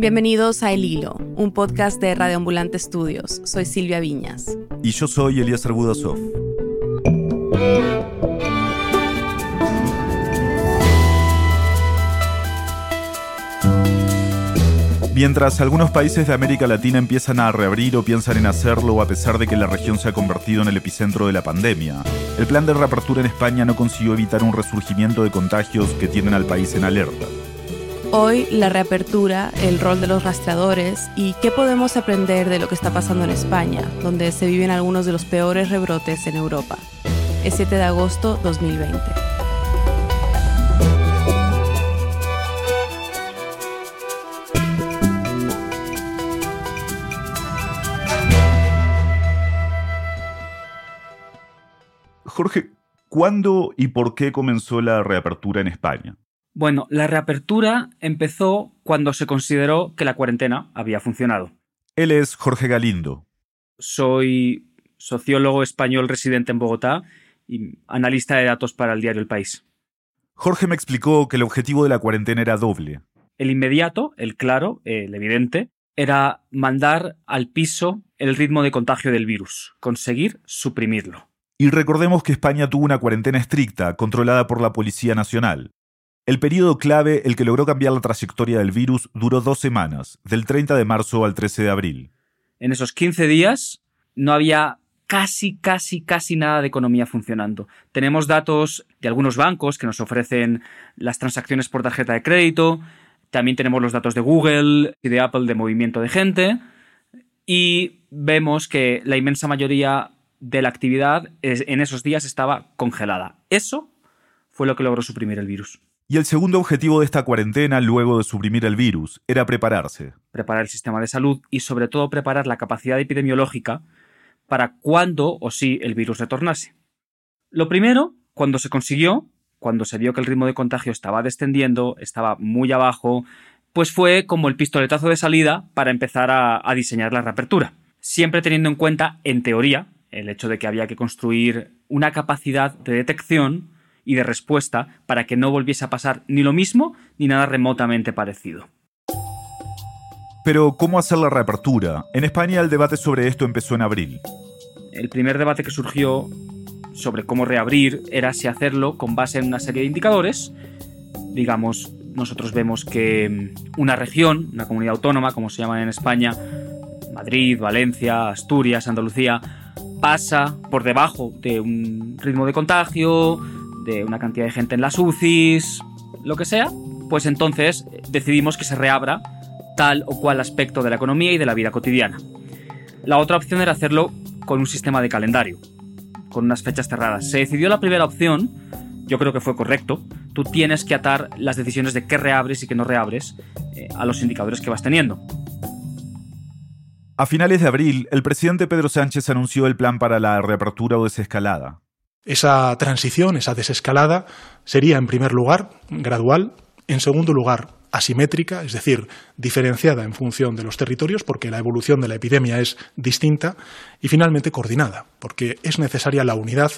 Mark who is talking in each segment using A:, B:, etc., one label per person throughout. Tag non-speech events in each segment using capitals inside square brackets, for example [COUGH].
A: Bienvenidos a El Hilo, un podcast de Radio Ambulante Estudios. Soy Silvia Viñas.
B: Y yo soy Elías Arbudasov. Mientras algunos países de América Latina empiezan a reabrir o piensan en hacerlo a pesar de que la región se ha convertido en el epicentro de la pandemia, el plan de reapertura en España no consiguió evitar un resurgimiento de contagios que tienen al país en alerta.
A: Hoy la reapertura, el rol de los rastreadores y qué podemos aprender de lo que está pasando en España, donde se viven algunos de los peores rebrotes en Europa. Es 7 de agosto 2020.
B: Jorge, ¿cuándo y por qué comenzó la reapertura en España?
C: Bueno, la reapertura empezó cuando se consideró que la cuarentena había funcionado.
B: Él es Jorge Galindo.
C: Soy sociólogo español residente en Bogotá y analista de datos para el diario El País.
B: Jorge me explicó que el objetivo de la cuarentena era doble.
C: El inmediato, el claro, el evidente, era mandar al piso el ritmo de contagio del virus, conseguir suprimirlo.
B: Y recordemos que España tuvo una cuarentena estricta, controlada por la Policía Nacional. El periodo clave, el que logró cambiar la trayectoria del virus, duró dos semanas, del 30 de marzo al 13 de abril.
C: En esos 15 días no había casi, casi, casi nada de economía funcionando. Tenemos datos de algunos bancos que nos ofrecen las transacciones por tarjeta de crédito, también tenemos los datos de Google y de Apple de movimiento de gente, y vemos que la inmensa mayoría de la actividad en esos días estaba congelada. Eso fue lo que logró suprimir el virus.
B: Y el segundo objetivo de esta cuarentena, luego de suprimir el virus, era prepararse.
C: Preparar el sistema de salud y sobre todo preparar la capacidad epidemiológica para cuando o si el virus retornase. Lo primero, cuando se consiguió, cuando se vio que el ritmo de contagio estaba descendiendo, estaba muy abajo, pues fue como el pistoletazo de salida para empezar a, a diseñar la reapertura. Siempre teniendo en cuenta, en teoría, el hecho de que había que construir una capacidad de detección y de respuesta para que no volviese a pasar ni lo mismo ni nada remotamente parecido.
B: Pero, ¿cómo hacer la reapertura? En España el debate sobre esto empezó en abril.
C: El primer debate que surgió sobre cómo reabrir era si hacerlo con base en una serie de indicadores. Digamos, nosotros vemos que una región, una comunidad autónoma, como se llama en España, Madrid, Valencia, Asturias, Andalucía, pasa por debajo de un ritmo de contagio, de una cantidad de gente en las UCIs, lo que sea, pues entonces decidimos que se reabra tal o cual aspecto de la economía y de la vida cotidiana. La otra opción era hacerlo con un sistema de calendario, con unas fechas cerradas. Se decidió la primera opción, yo creo que fue correcto. Tú tienes que atar las decisiones de qué reabres y qué no reabres eh, a los indicadores que vas teniendo.
B: A finales de abril, el presidente Pedro Sánchez anunció el plan para la reapertura o desescalada.
D: Esa transición, esa desescalada, sería en primer lugar gradual, en segundo lugar asimétrica, es decir, diferenciada en función de los territorios, porque la evolución de la epidemia es distinta, y finalmente coordinada, porque es necesaria la unidad,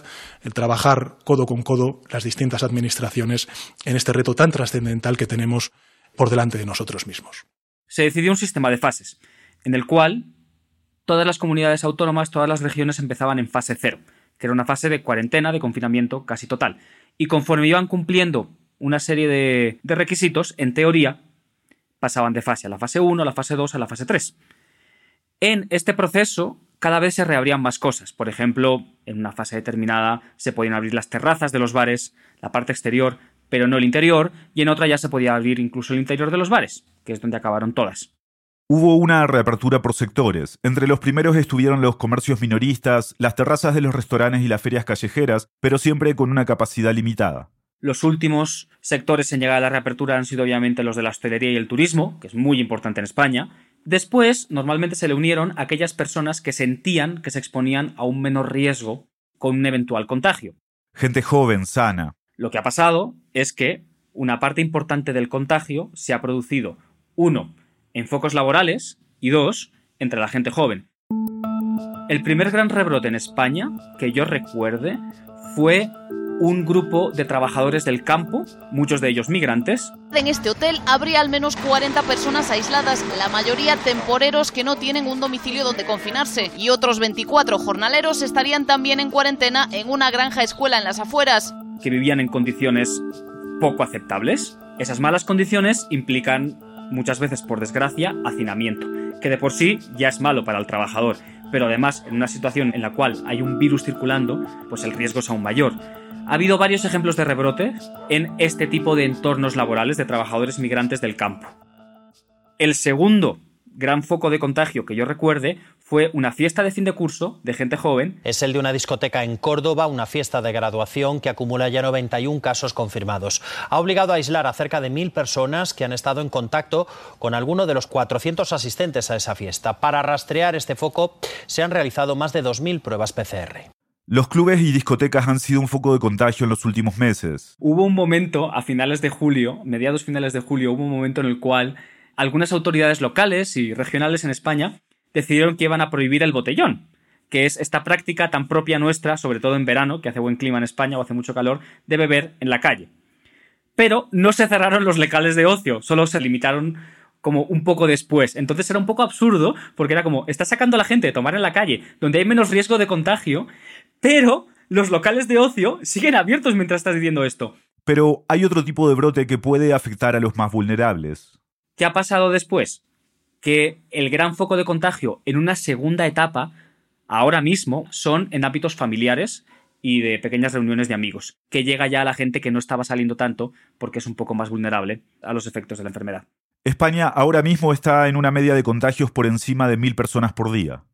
D: el trabajar codo con codo las distintas administraciones en este reto tan trascendental que tenemos por delante de nosotros mismos.
C: Se decidió un sistema de fases en el cual todas las comunidades autónomas, todas las regiones empezaban en fase cero, que era una fase de cuarentena, de confinamiento casi total. Y conforme iban cumpliendo una serie de, de requisitos, en teoría, pasaban de fase a la fase 1, a la fase 2, a la fase 3. En este proceso, cada vez se reabrían más cosas. Por ejemplo, en una fase determinada se podían abrir las terrazas de los bares, la parte exterior, pero no el interior, y en otra ya se podía abrir incluso el interior de los bares, que es donde acabaron todas.
B: Hubo una reapertura por sectores. Entre los primeros estuvieron los comercios minoristas, las terrazas de los restaurantes y las ferias callejeras, pero siempre con una capacidad limitada.
C: Los últimos sectores en llegar a la reapertura han sido obviamente los de la hostelería y el turismo, que es muy importante en España. Después, normalmente se le unieron aquellas personas que sentían que se exponían a un menor riesgo con un eventual contagio.
B: Gente joven, sana.
C: Lo que ha pasado es que una parte importante del contagio se ha producido, uno, en focos laborales y dos, entre la gente joven. El primer gran rebrote en España, que yo recuerde, fue un grupo de trabajadores del campo, muchos de ellos migrantes.
E: En este hotel habría al menos 40 personas aisladas, la mayoría temporeros que no tienen un domicilio donde confinarse, y otros 24 jornaleros estarían también en cuarentena en una granja escuela en las afueras.
C: Que vivían en condiciones poco aceptables. Esas malas condiciones implican muchas veces, por desgracia, hacinamiento, que de por sí ya es malo para el trabajador, pero además en una situación en la cual hay un virus circulando, pues el riesgo es aún mayor. Ha habido varios ejemplos de rebrotes en este tipo de entornos laborales de trabajadores migrantes del campo. El segundo gran foco de contagio que yo recuerde fue una fiesta de fin de curso de gente joven.
F: Es el de una discoteca en Córdoba, una fiesta de graduación que acumula ya 91 casos confirmados. Ha obligado a aislar a cerca de mil personas que han estado en contacto con alguno de los 400 asistentes a esa fiesta. Para rastrear este foco se han realizado más de 2.000 pruebas PCR.
B: Los clubes y discotecas han sido un foco de contagio en los últimos meses.
C: Hubo un momento, a finales de julio, mediados finales de julio, hubo un momento en el cual algunas autoridades locales y regionales en España decidieron que iban a prohibir el botellón, que es esta práctica tan propia nuestra, sobre todo en verano, que hace buen clima en España o hace mucho calor, de beber en la calle. Pero no se cerraron los locales de ocio, solo se limitaron como un poco después. Entonces era un poco absurdo, porque era como, está sacando a la gente de tomar en la calle, donde hay menos riesgo de contagio, pero los locales de ocio siguen abiertos mientras estás diciendo esto.
B: Pero hay otro tipo de brote que puede afectar a los más vulnerables.
C: ¿Qué ha pasado después? Que el gran foco de contagio en una segunda etapa, ahora mismo, son en hábitos familiares y de pequeñas reuniones de amigos, que llega ya a la gente que no estaba saliendo tanto porque es un poco más vulnerable a los efectos de la enfermedad.
B: España ahora mismo está en una media de contagios por encima de mil personas por día.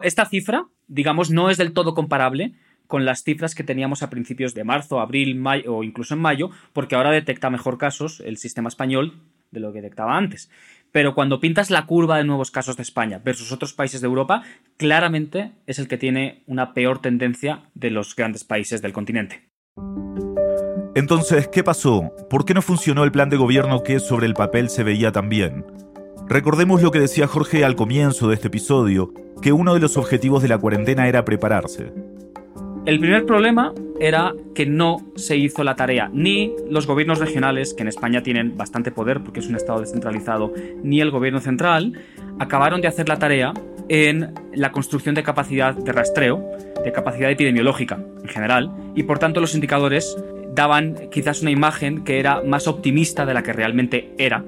C: Esta cifra, digamos, no es del todo comparable con las cifras que teníamos a principios de marzo, abril, mayo o incluso en mayo, porque ahora detecta mejor casos el sistema español de lo que detectaba antes. Pero cuando pintas la curva de nuevos casos de España versus otros países de Europa, claramente es el que tiene una peor tendencia de los grandes países del continente.
B: Entonces, ¿qué pasó? ¿Por qué no funcionó el plan de gobierno que sobre el papel se veía tan bien? Recordemos lo que decía Jorge al comienzo de este episodio, que uno de los objetivos de la cuarentena era prepararse.
C: El primer problema era que no se hizo la tarea, ni los gobiernos regionales, que en España tienen bastante poder porque es un estado descentralizado, ni el gobierno central, acabaron de hacer la tarea en la construcción de capacidad de rastreo, de capacidad epidemiológica en general, y por tanto los indicadores daban quizás una imagen que era más optimista de la que realmente era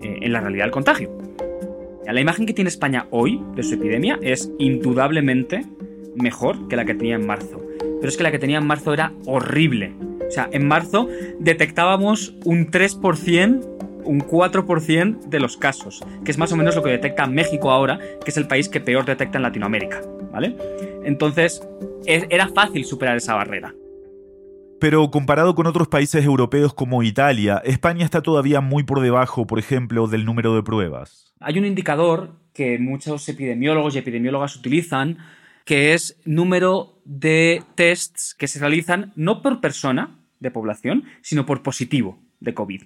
C: eh, en la realidad del contagio. La imagen que tiene España hoy de su epidemia es indudablemente mejor que la que tenía en marzo pero es que la que tenía en marzo era horrible. O sea, en marzo detectábamos un 3%, un 4% de los casos, que es más o menos lo que detecta México ahora, que es el país que peor detecta en Latinoamérica, ¿vale? Entonces, era fácil superar esa barrera.
B: Pero comparado con otros países europeos como Italia, España está todavía muy por debajo, por ejemplo, del número de pruebas.
C: Hay un indicador que muchos epidemiólogos y epidemiólogas utilizan, que es número de tests que se realizan no por persona de población, sino por positivo de COVID.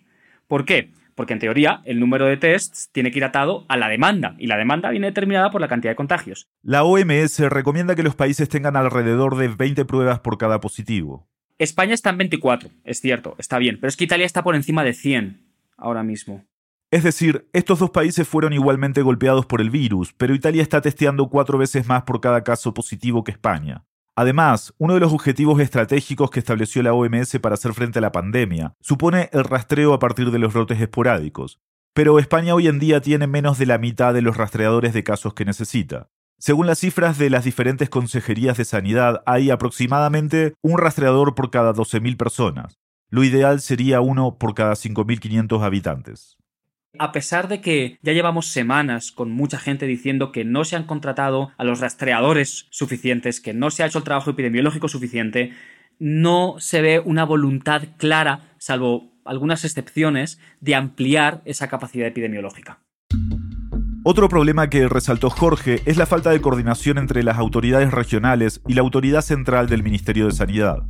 C: ¿Por qué? Porque en teoría el número de tests tiene que ir atado a la demanda y la demanda viene determinada por la cantidad de contagios.
B: La OMS recomienda que los países tengan alrededor de 20 pruebas por cada positivo.
C: España está en 24, es cierto, está bien, pero es que Italia está por encima de 100 ahora mismo.
B: Es decir, estos dos países fueron igualmente golpeados por el virus, pero Italia está testeando cuatro veces más por cada caso positivo que España. Además, uno de los objetivos estratégicos que estableció la OMS para hacer frente a la pandemia supone el rastreo a partir de los brotes esporádicos. Pero España hoy en día tiene menos de la mitad de los rastreadores de casos que necesita. Según las cifras de las diferentes consejerías de sanidad, hay aproximadamente un rastreador por cada 12.000 personas. Lo ideal sería uno por cada 5.500 habitantes
C: a pesar de que ya llevamos semanas con mucha gente diciendo que no se han contratado a los rastreadores suficientes, que no se ha hecho el trabajo epidemiológico suficiente, no se ve una voluntad clara, salvo algunas excepciones, de ampliar esa capacidad epidemiológica.
B: Otro problema que resaltó Jorge es la falta de coordinación entre las autoridades regionales y la autoridad central del Ministerio de Sanidad.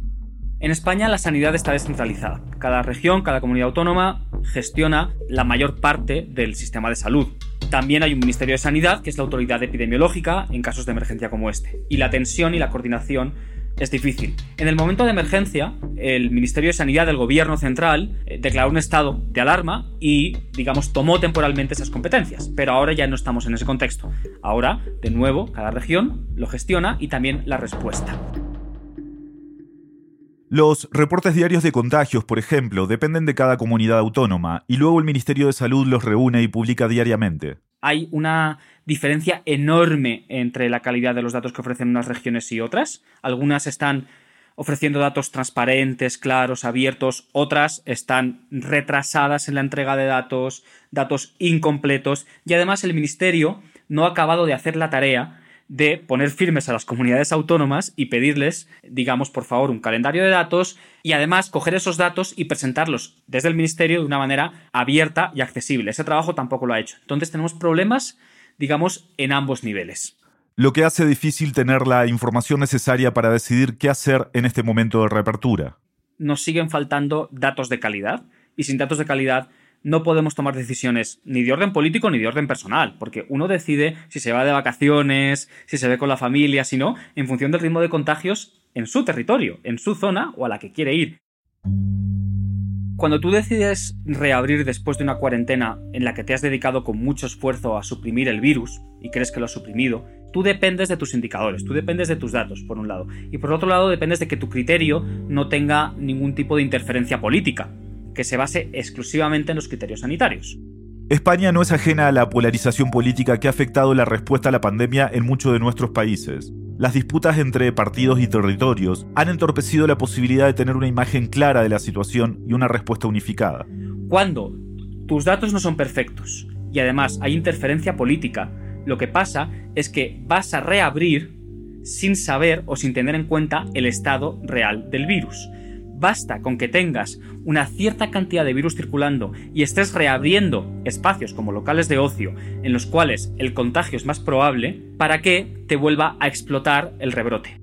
C: En España la sanidad está descentralizada. Cada región, cada comunidad autónoma gestiona la mayor parte del sistema de salud. También hay un Ministerio de Sanidad, que es la autoridad epidemiológica en casos de emergencia como este. Y la tensión y la coordinación es difícil. En el momento de emergencia, el Ministerio de Sanidad del Gobierno Central eh, declaró un estado de alarma y, digamos, tomó temporalmente esas competencias. Pero ahora ya no estamos en ese contexto. Ahora, de nuevo, cada región lo gestiona y también la respuesta.
B: Los reportes diarios de contagios, por ejemplo, dependen de cada comunidad autónoma y luego el Ministerio de Salud los reúne y publica diariamente.
C: Hay una diferencia enorme entre la calidad de los datos que ofrecen unas regiones y otras. Algunas están ofreciendo datos transparentes, claros, abiertos, otras están retrasadas en la entrega de datos, datos incompletos y además el Ministerio no ha acabado de hacer la tarea de poner firmes a las comunidades autónomas y pedirles, digamos, por favor, un calendario de datos y además coger esos datos y presentarlos desde el Ministerio de una manera abierta y accesible. Ese trabajo tampoco lo ha hecho. Entonces tenemos problemas, digamos, en ambos niveles.
B: Lo que hace difícil tener la información necesaria para decidir qué hacer en este momento de reapertura.
C: Nos siguen faltando datos de calidad y sin datos de calidad no podemos tomar decisiones ni de orden político ni de orden personal, porque uno decide si se va de vacaciones, si se ve con la familia, si no, en función del ritmo de contagios en su territorio, en su zona o a la que quiere ir. Cuando tú decides reabrir después de una cuarentena en la que te has dedicado con mucho esfuerzo a suprimir el virus y crees que lo has suprimido, tú dependes de tus indicadores, tú dependes de tus datos, por un lado, y por otro lado dependes de que tu criterio no tenga ningún tipo de interferencia política que se base exclusivamente en los criterios sanitarios.
B: España no es ajena a la polarización política que ha afectado la respuesta a la pandemia en muchos de nuestros países. Las disputas entre partidos y territorios han entorpecido la posibilidad de tener una imagen clara de la situación y una respuesta unificada.
C: Cuando tus datos no son perfectos y además hay interferencia política, lo que pasa es que vas a reabrir sin saber o sin tener en cuenta el estado real del virus. Basta con que tengas una cierta cantidad de virus circulando y estés reabriendo espacios como locales de ocio en los cuales el contagio es más probable para que te vuelva a explotar el rebrote.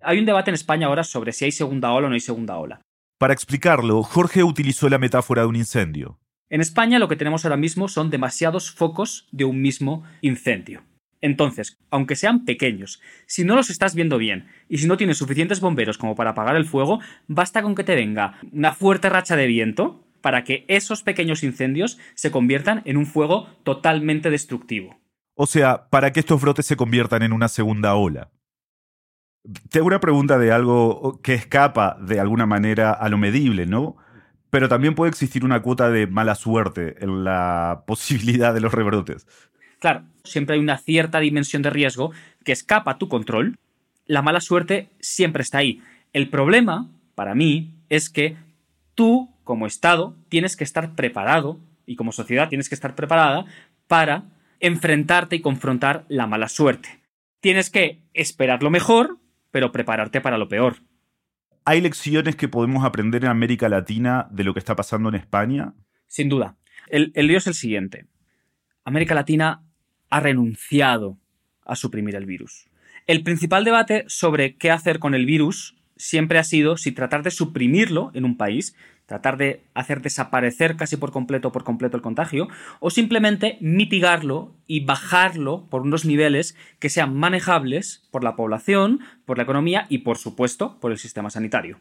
C: Hay un debate en España ahora sobre si hay segunda ola o no hay segunda ola.
B: Para explicarlo, Jorge utilizó la metáfora de un incendio.
C: En España lo que tenemos ahora mismo son demasiados focos de un mismo incendio. Entonces, aunque sean pequeños, si no los estás viendo bien y si no tienes suficientes bomberos como para apagar el fuego, basta con que te venga una fuerte racha de viento para que esos pequeños incendios se conviertan en un fuego totalmente destructivo.
B: O sea, para que estos brotes se conviertan en una segunda ola. Tengo una pregunta de algo que escapa de alguna manera a lo medible, ¿no? Pero también puede existir una cuota de mala suerte en la [LAUGHS] posibilidad de los rebrotes.
C: Claro, siempre hay una cierta dimensión de riesgo que escapa a tu control. La mala suerte siempre está ahí. El problema, para mí, es que tú, como Estado, tienes que estar preparado, y como sociedad tienes que estar preparada, para enfrentarte y confrontar la mala suerte. Tienes que esperar lo mejor, pero prepararte para lo peor.
B: ¿Hay lecciones que podemos aprender en América Latina de lo que está pasando en España?
C: Sin duda. El, el lío es el siguiente. América Latina ha renunciado a suprimir el virus. El principal debate sobre qué hacer con el virus siempre ha sido si tratar de suprimirlo en un país, tratar de hacer desaparecer casi por completo por completo el contagio, o simplemente mitigarlo y bajarlo por unos niveles que sean manejables por la población, por la economía y por supuesto por el sistema sanitario.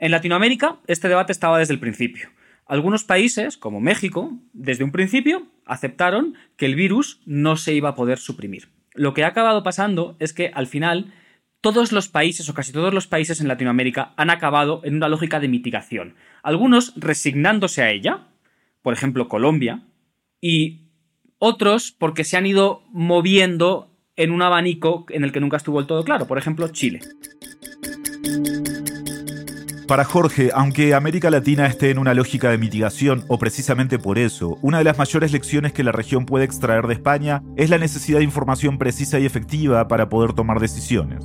C: En Latinoamérica este debate estaba desde el principio. Algunos países, como México, desde un principio aceptaron que el virus no se iba a poder suprimir. Lo que ha acabado pasando es que al final todos los países o casi todos los países en Latinoamérica han acabado en una lógica de mitigación. Algunos resignándose a ella, por ejemplo Colombia, y otros porque se han ido moviendo en un abanico en el que nunca estuvo el todo claro, por ejemplo Chile.
B: Para Jorge, aunque América Latina esté en una lógica de mitigación, o precisamente por eso, una de las mayores lecciones que la región puede extraer de España es la necesidad de información precisa y efectiva para poder tomar decisiones.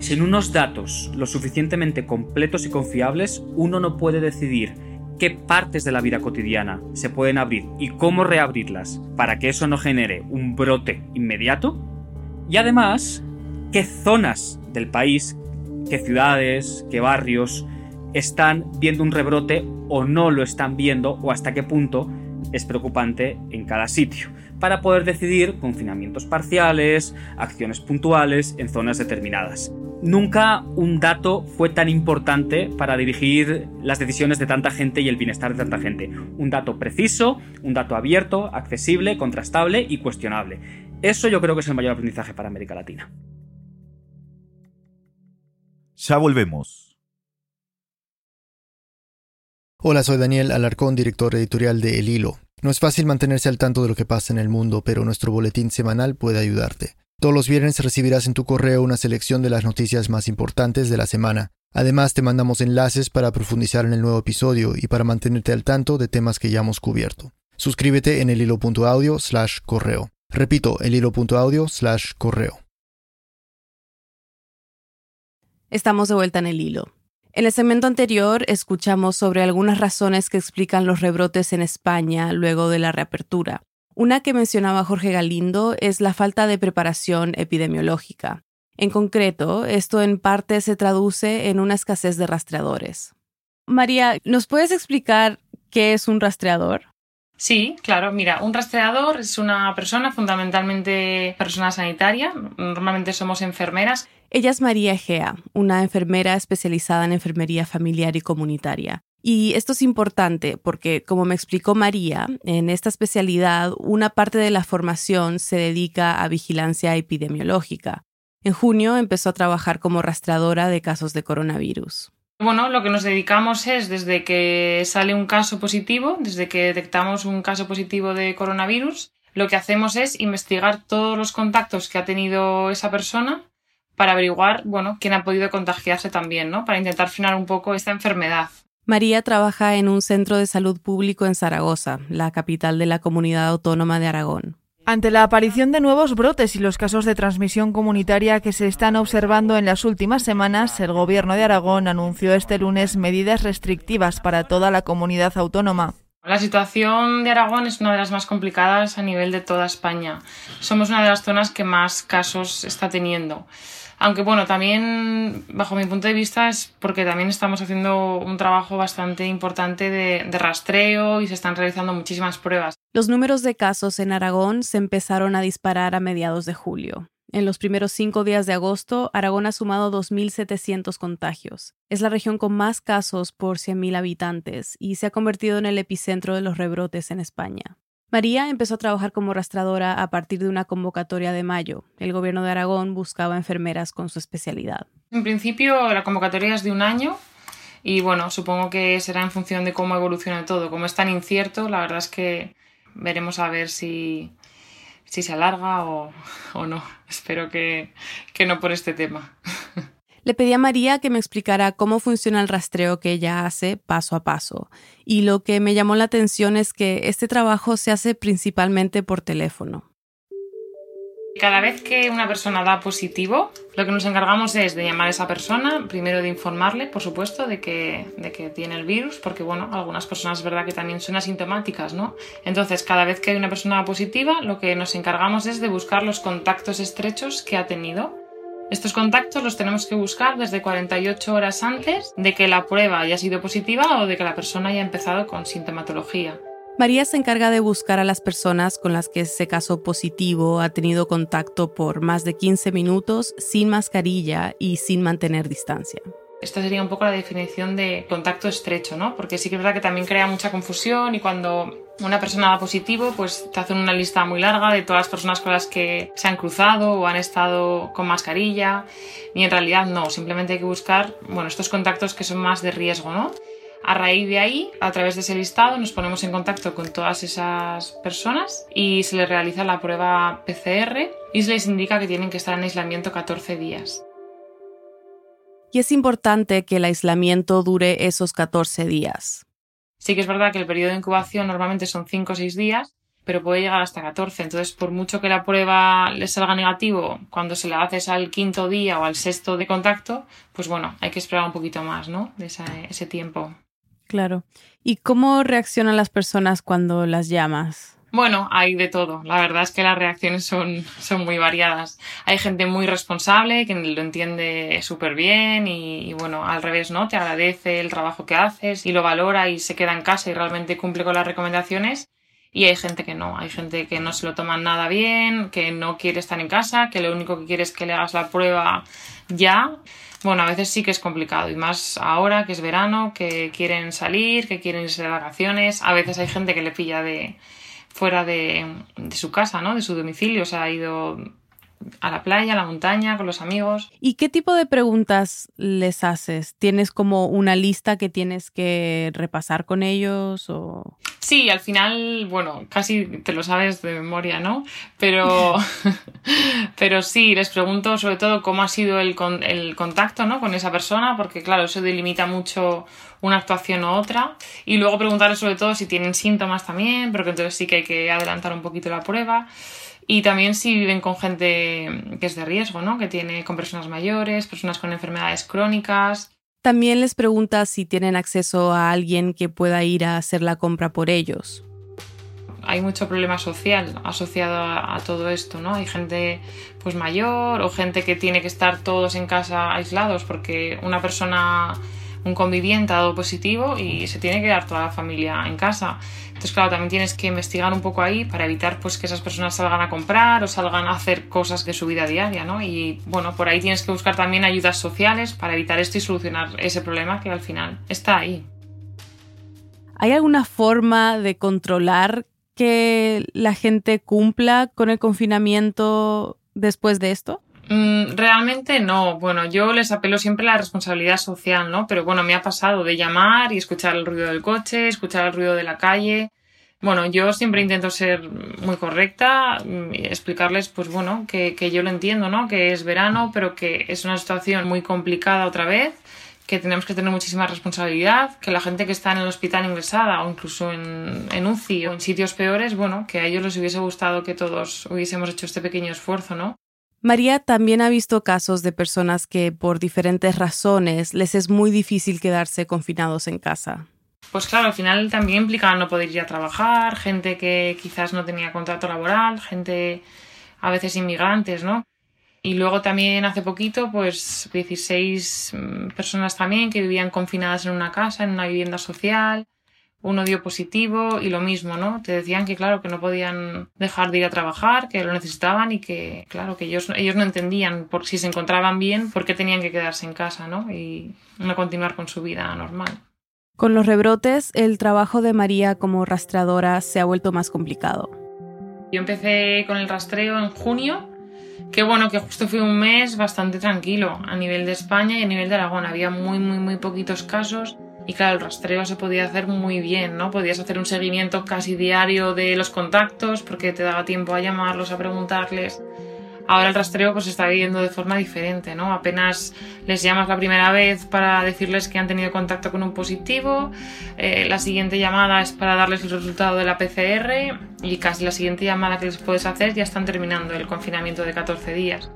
C: Sin unos datos lo suficientemente completos y confiables, uno no puede decidir qué partes de la vida cotidiana se pueden abrir y cómo reabrirlas para que eso no genere un brote inmediato. Y además, qué zonas del país, qué ciudades, qué barrios están viendo un rebrote o no lo están viendo o hasta qué punto es preocupante en cada sitio, para poder decidir confinamientos parciales, acciones puntuales en zonas determinadas. Nunca un dato fue tan importante para dirigir las decisiones de tanta gente y el bienestar de tanta gente. Un dato preciso, un dato abierto, accesible, contrastable y cuestionable. Eso yo creo que es el mayor aprendizaje para América Latina.
B: Ya volvemos.
G: Hola, soy Daniel Alarcón, director editorial de El Hilo. No es fácil mantenerse al tanto de lo que pasa en el mundo, pero nuestro boletín semanal puede ayudarte. Todos los viernes recibirás en tu correo una selección de las noticias más importantes de la semana. Además, te mandamos enlaces para profundizar en el nuevo episodio y para mantenerte al tanto de temas que ya hemos cubierto. Suscríbete en elhilo.audio slash correo. Repito, elhilo.audio slash correo.
A: Estamos de vuelta en el hilo. En el segmento anterior escuchamos sobre algunas razones que explican los rebrotes en España luego de la reapertura. Una que mencionaba Jorge Galindo es la falta de preparación epidemiológica. En concreto, esto en parte se traduce en una escasez de rastreadores. María, ¿nos puedes explicar qué es un rastreador?
H: Sí, claro. Mira, un rastreador es una persona, fundamentalmente persona sanitaria. Normalmente somos enfermeras.
A: Ella es María Egea, una enfermera especializada en enfermería familiar y comunitaria. Y esto es importante porque, como me explicó María, en esta especialidad una parte de la formación se dedica a vigilancia epidemiológica. En junio empezó a trabajar como rastreadora de casos de coronavirus.
H: Bueno, lo que nos dedicamos es desde que sale un caso positivo, desde que detectamos un caso positivo de coronavirus, lo que hacemos es investigar todos los contactos que ha tenido esa persona para averiguar, bueno, quién ha podido contagiarse también, ¿no? Para intentar frenar un poco esta enfermedad.
A: María trabaja en un centro de salud público en Zaragoza, la capital de la comunidad autónoma de Aragón.
I: Ante la aparición de nuevos brotes y los casos de transmisión comunitaria que se están observando en las últimas semanas, el Gobierno de Aragón anunció este lunes medidas restrictivas para toda la comunidad autónoma.
H: La situación de Aragón es una de las más complicadas a nivel de toda España. Somos una de las zonas que más casos está teniendo. Aunque bueno, también bajo mi punto de vista es porque también estamos haciendo un trabajo bastante importante de, rastreo y se están realizando muchísimas pruebas.
A: Los números de casos en Aragón se empezaron a disparar a mediados de julio. En los primeros cinco días de agosto, Aragón ha sumado 2.700 contagios. Es la región con más casos por 100.000 habitantes y se ha convertido en el epicentro de los rebrotes en España. María empezó a trabajar como rastradora a partir de una convocatoria de mayo. El gobierno de Aragón buscaba enfermeras con su especialidad.
H: En principio la convocatoria es de un año y bueno, supongo que será en función de cómo evolucione todo. Como es tan incierto, la verdad es que veremos a ver si, si se alarga o, o no. [LAUGHS] Espero que, que no por este tema. [LAUGHS]
A: Le pedí a María que me explicara cómo funciona el rastreo que ella hace paso a paso. Y lo que me llamó la atención es que este trabajo se hace principalmente por teléfono.
H: Cada vez que una persona da positivo, lo que nos encargamos es de llamar a esa persona, primero de informarle, por supuesto, de que, de que tiene el virus, porque bueno, algunas personas es verdad que también son asintomáticas, ¿no? Entonces, cada vez que hay una persona positiva, lo que nos encargamos es de buscar los contactos estrechos que ha tenido estos contactos los tenemos que buscar desde 48 horas antes de que la prueba haya sido positiva o de que la persona haya empezado con sintomatología.
A: María se encarga de buscar a las personas con las que ese caso positivo ha tenido contacto por más de 15 minutos sin mascarilla y sin mantener distancia.
H: Esta sería un poco la definición de contacto estrecho, ¿no? Porque sí que es verdad que también crea mucha confusión y cuando una persona da positivo, pues te hacen una lista muy larga de todas las personas con las que se han cruzado o han estado con mascarilla. Y en realidad no, simplemente hay que buscar, bueno, estos contactos que son más de riesgo, ¿no? A raíz de ahí, a través de ese listado, nos ponemos en contacto con todas esas personas y se les realiza la prueba PCR y se les indica que tienen que estar en aislamiento 14 días
A: y es importante que el aislamiento dure esos 14 días.
H: Sí que es verdad que el periodo de incubación normalmente son 5 o 6 días, pero puede llegar hasta 14. Entonces, por mucho que la prueba le salga negativo, cuando se la haces al quinto día o al sexto de contacto, pues bueno, hay que esperar un poquito más, ¿no? De ese, ese tiempo.
A: Claro. ¿Y cómo reaccionan las personas cuando las llamas?
H: Bueno, hay de todo. La verdad es que las reacciones son, son muy variadas. Hay gente muy responsable que lo entiende súper bien y, y, bueno, al revés, ¿no? Te agradece el trabajo que haces y lo valora y se queda en casa y realmente cumple con las recomendaciones. Y hay gente que no, hay gente que no se lo toma nada bien, que no quiere estar en casa, que lo único que quiere es que le hagas la prueba ya. Bueno, a veces sí que es complicado y más ahora que es verano, que quieren salir, que quieren irse de vacaciones. A veces hay gente que le pilla de fuera de, de su casa, ¿no? De su domicilio, o sea, ha ido a la playa, a la montaña, con los amigos.
A: ¿Y qué tipo de preguntas les haces? ¿Tienes como una lista que tienes que repasar con ellos o...?
H: Sí, al final, bueno, casi te lo sabes de memoria, ¿no? Pero, [LAUGHS] pero sí, les pregunto sobre todo cómo ha sido el, el contacto ¿no? con esa persona, porque claro, eso delimita mucho una actuación u otra. Y luego preguntarles sobre todo si tienen síntomas también, porque entonces sí que hay que adelantar un poquito la prueba. Y también si viven con gente que es de riesgo, ¿no? Que tiene con personas mayores, personas con enfermedades crónicas.
A: También les pregunta si tienen acceso a alguien que pueda ir a hacer la compra por ellos.
H: Hay mucho problema social asociado a, a, todo esto, ¿no? Hay gente pues mayor o gente que tiene que estar todos en casa aislados porque una persona un conviviente ha dado positivo y se tiene que quedar toda la familia en casa. Entonces, claro, también tienes que investigar un poco ahí para evitar pues, que esas personas salgan a comprar o salgan a hacer cosas de su vida diaria, ¿no? Y bueno, por ahí tienes que buscar también ayudas sociales para evitar esto y solucionar ese problema que al final está ahí.
A: ¿Hay alguna forma de controlar que la gente cumpla con el confinamiento después de esto?
H: Mm, realmente no. Bueno, yo les apelo siempre a la responsabilidad social, ¿no? Pero bueno, me ha pasado de llamar y escuchar el ruido del coche, escuchar el ruido de la calle. Bueno, yo siempre intento ser muy correcta explicarles, pues bueno, que, que yo lo entiendo, ¿no? Que es verano, pero que es una situación muy complicada otra vez que tenemos que tener muchísima responsabilidad, que la gente que está en el hospital ingresada o incluso en, en, UCI o en sitios peores, bueno, que a ellos les hubiese gustado que todos hubiésemos hecho este pequeño esfuerzo, ¿no?
A: María también ha visto casos de personas que por diferentes razones les es muy difícil quedarse confinados en casa.
H: Pues claro, al final también implica no poder ir a trabajar, gente que quizás no tenía contrato laboral, gente a veces inmigrantes, ¿no? Y luego también hace poquito, pues 16 mm, personas también que vivían confinadas en una casa, en una vivienda social uno dio positivo y lo mismo, ¿no? Te decían que, claro, que no podían dejar de ir a trabajar, que lo necesitaban y que, claro, que ellos, ellos no entendían por si se encontraban bien, por qué tenían que quedarse en casa, ¿no? Y no continuar con su vida normal.
A: Con los rebrotes, el trabajo de María como rastreadora se ha vuelto más complicado.
H: Yo empecé con el rastreo en junio, que bueno, que justo fue un mes bastante tranquilo a nivel de España y a nivel de Aragón. Había muy, muy, muy poquitos casos y claro, el rastreo se podía hacer muy bien, ¿no? Podías hacer un seguimiento casi diario de los contactos porque te daba tiempo a llamarlos, a preguntarles. Ahora el rastreo pues se está viviendo de forma diferente, ¿no? Apenas les llamas la primera vez para decirles que han tenido contacto con un positivo, eh, la siguiente llamada es para darles el resultado de la PCR y casi la siguiente llamada que les puedes hacer ya están terminando el confinamiento de 14 días.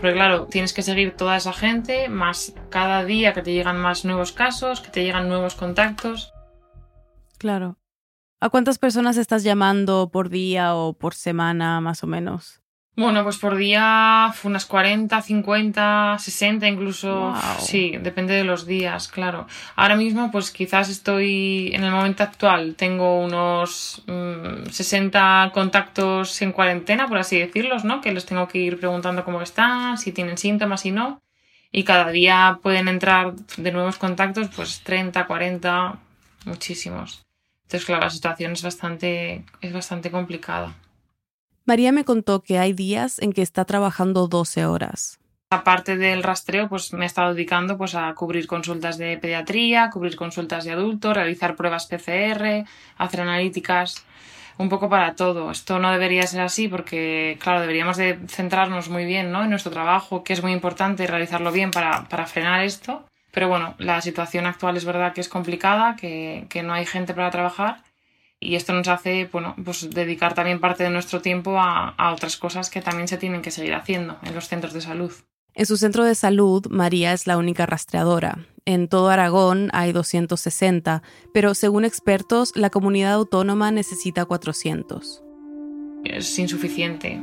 H: Porque claro, tienes que seguir toda esa gente, más cada día que te llegan más nuevos casos, que te llegan nuevos contactos.
A: Claro. ¿A cuántas personas estás llamando por día o por semana, más o menos?
H: Bueno, pues por día unas 40, 50, 60 incluso. Sí, depende de los días, claro. Ahora mismo, pues quizás estoy en el momento actual, tengo unos 60 mm, contactos en cuarentena, por así decirlos, ¿no? Que les tengo que ir preguntando cómo están, si tienen síntomas y no. Y cada día pueden entrar de nuevos contactos, pues 30, 40, muchísimos. Entonces, claro, la situación es bastante, es bastante complicada.
A: María me contó que hay días en que está trabajando 12 horas.
H: Aparte del rastreo, pues me he estado dedicando pues, a cubrir consultas de pediatría, cubrir consultas de adultos, realizar pruebas PCR, hacer analíticas, un poco para todo. Esto no debería ser así porque, claro, deberíamos de centrarnos muy bien ¿no? en nuestro trabajo, que es muy importante realizarlo bien para, para frenar esto. Pero bueno, la situación actual es verdad que es complicada, que, que no hay gente para trabajar y esto nos hace bueno, pues dedicar también parte de nuestro tiempo a, a, otras cosas que también se tienen que seguir haciendo en los centros de salud.
A: En su centro de salud, María es la única rastreadora. En todo Aragón hay 260, pero según expertos, la comunidad autónoma necesita 400.
H: Es insuficiente.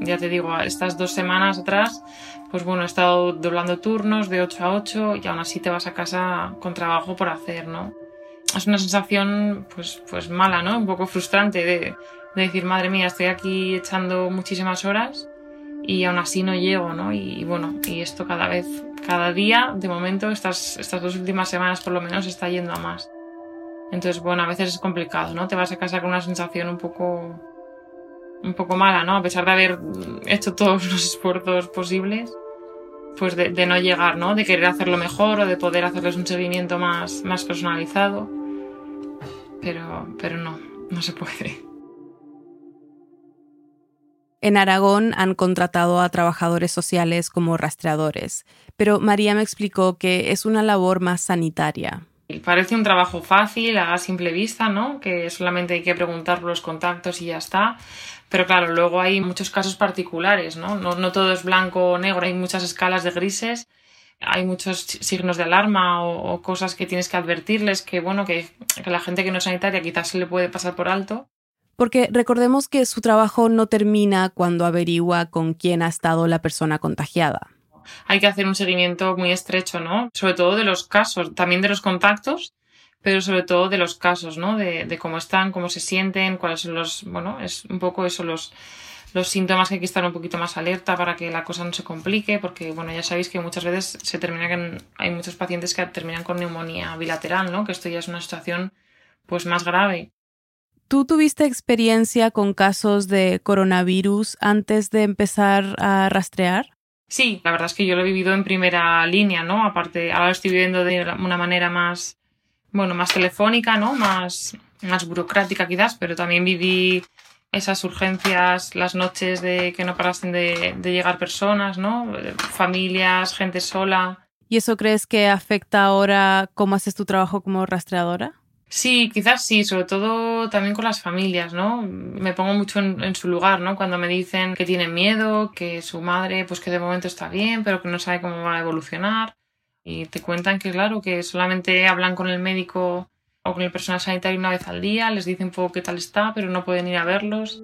H: Ya te digo, estas dos semanas atrás, pues bueno, he estado doblando turnos de 8 a 8 y aún así te vas a casa con trabajo por hacer, ¿no? Es una sensación pues, pues mala, ¿no? Un poco frustrante de, decir, madre mía, estoy aquí echando muchísimas horas y aún así no llego, ¿no? Y, bueno, y esto cada vez, cada día, de momento, estas, estas dos últimas semanas por lo menos está yendo a más. Entonces, bueno, a veces es complicado, ¿no? Te vas a casa con una sensación un poco, un poco mala, ¿no? A pesar de haber hecho todos [LAUGHS] los esfuerzos posibles, pues de, de no llegar, ¿no? De querer hacerlo mejor o de poder hacerles un seguimiento más, más personalizado pero, pero no, no se puede.
A: En Aragón han contratado a trabajadores sociales como rastreadores, pero María me explicó que es una labor más sanitaria.
H: Parece un trabajo fácil a simple vista, ¿no? Que solamente hay que preguntar por los contactos y ya está. Pero claro, luego hay muchos casos particulares, ¿no? No, no todo es blanco o negro, hay muchas escalas de grises hay muchos signos de alarma o, cosas que tienes que advertirles que, bueno, que, que la gente que no es sanitaria quizás se le puede pasar por alto.
A: Porque recordemos que su trabajo no termina cuando averigua con quién ha estado la persona contagiada.
H: Hay que hacer un seguimiento muy estrecho, ¿no? Sobre todo de los casos, también de los contactos, pero sobre todo de los casos, ¿no? De, de cómo están, cómo se sienten, cuáles son los, bueno, es un poco eso, los, los síntomas que hay que estar un poquito más alerta para que la cosa no se complique, porque bueno, ya sabéis que muchas veces se termina que hay muchos pacientes que terminan con neumonía bilateral, ¿no? Que esto ya es una situación pues más grave.
A: ¿Tú tuviste experiencia con casos de coronavirus antes de empezar a rastrear?
H: Sí, la verdad es que yo lo he vivido en primera línea, ¿no? Aparte, ahora lo estoy viviendo de una manera más, bueno, más telefónica, ¿no? Más, más burocrática quizás, pero también viví esas urgencias, las noches de que no parasen de, llegar personas, ¿no? Familias, gente sola.
A: ¿Y eso crees que afecta ahora cómo haces tu trabajo como rastreadora?
H: Sí, quizás sí, sobre todo también con las familias, ¿no? Me pongo mucho en, su lugar, ¿no? Cuando me dicen que tienen miedo, que su madre, pues que de momento está bien, pero que no sabe cómo va a evolucionar. Y te cuentan que, claro, que solamente hablan con el médico o con el personal sanitario una vez al día, les dicen un poco qué tal está, pero no pueden ir a verlos.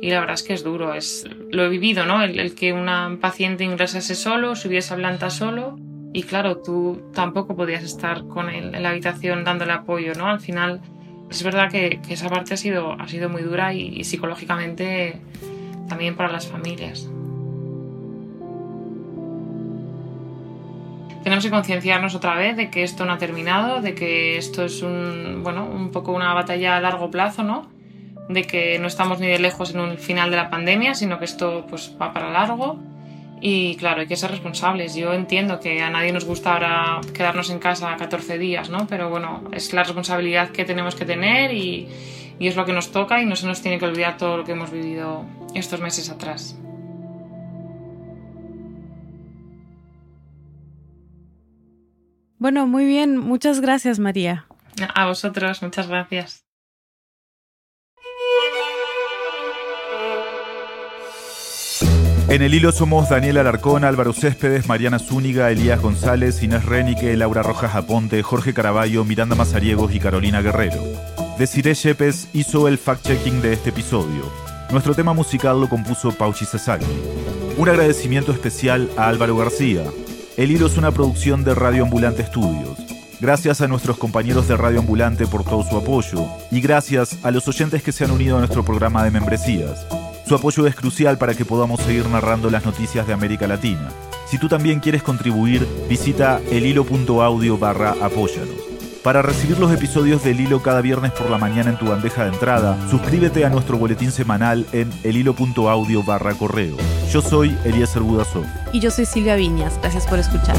H: Y la verdad es que es duro, es, lo he vivido, ¿no? El, que una paciente ingresase solo, subiese a planta solo, y claro, tú tampoco podías estar con él en la habitación dándole apoyo, ¿no? Al final, es verdad que, esa parte ha sido, ha sido muy dura y psicológicamente también para las familias. Tenemos que concienciarnos otra vez de que esto no ha terminado, de que esto es un, bueno, un poco una batalla a largo plazo, ¿no? De que no estamos ni de lejos en un final de la pandemia, sino que esto pues va para largo. Y claro, hay que ser responsables. Yo entiendo que a nadie nos gusta ahora quedarnos en casa 14 días, ¿no? Pero bueno, es la responsabilidad que tenemos que tener y, y es lo que nos toca y no se nos tiene que olvidar todo lo que hemos vivido estos meses atrás.
A: Bueno, muy bien. Muchas gracias, María.
H: A vosotros, muchas gracias.
B: En el hilo somos Daniel Alarcón, Álvaro Céspedes, Mariana Zúñiga, Elías González, Inés Renique, Laura Rojas Aponte, Jorge Caraballo, Miranda Mazariegos y Carolina Guerrero. Desiree Yepes hizo el fact-checking de este episodio. Nuestro tema musical lo compuso Pauchi Sasaki. Un agradecimiento especial a Álvaro García, el Hilo es una producción de Radio Ambulante Estudios. Gracias a nuestros compañeros de Radio Ambulante por todo su apoyo y gracias a los oyentes que se han unido a nuestro programa de membresías. Su apoyo es crucial para que podamos seguir narrando las noticias de América Latina. Si tú también quieres contribuir, visita elhilo.audio barra apóyanos. Para recibir los episodios del Hilo cada viernes por la mañana en tu bandeja de entrada, suscríbete a nuestro boletín semanal en elhilo.audio barra correo. Yo soy Eliezer Budasov.
A: Y yo soy Silvia Viñas. Gracias por escuchar.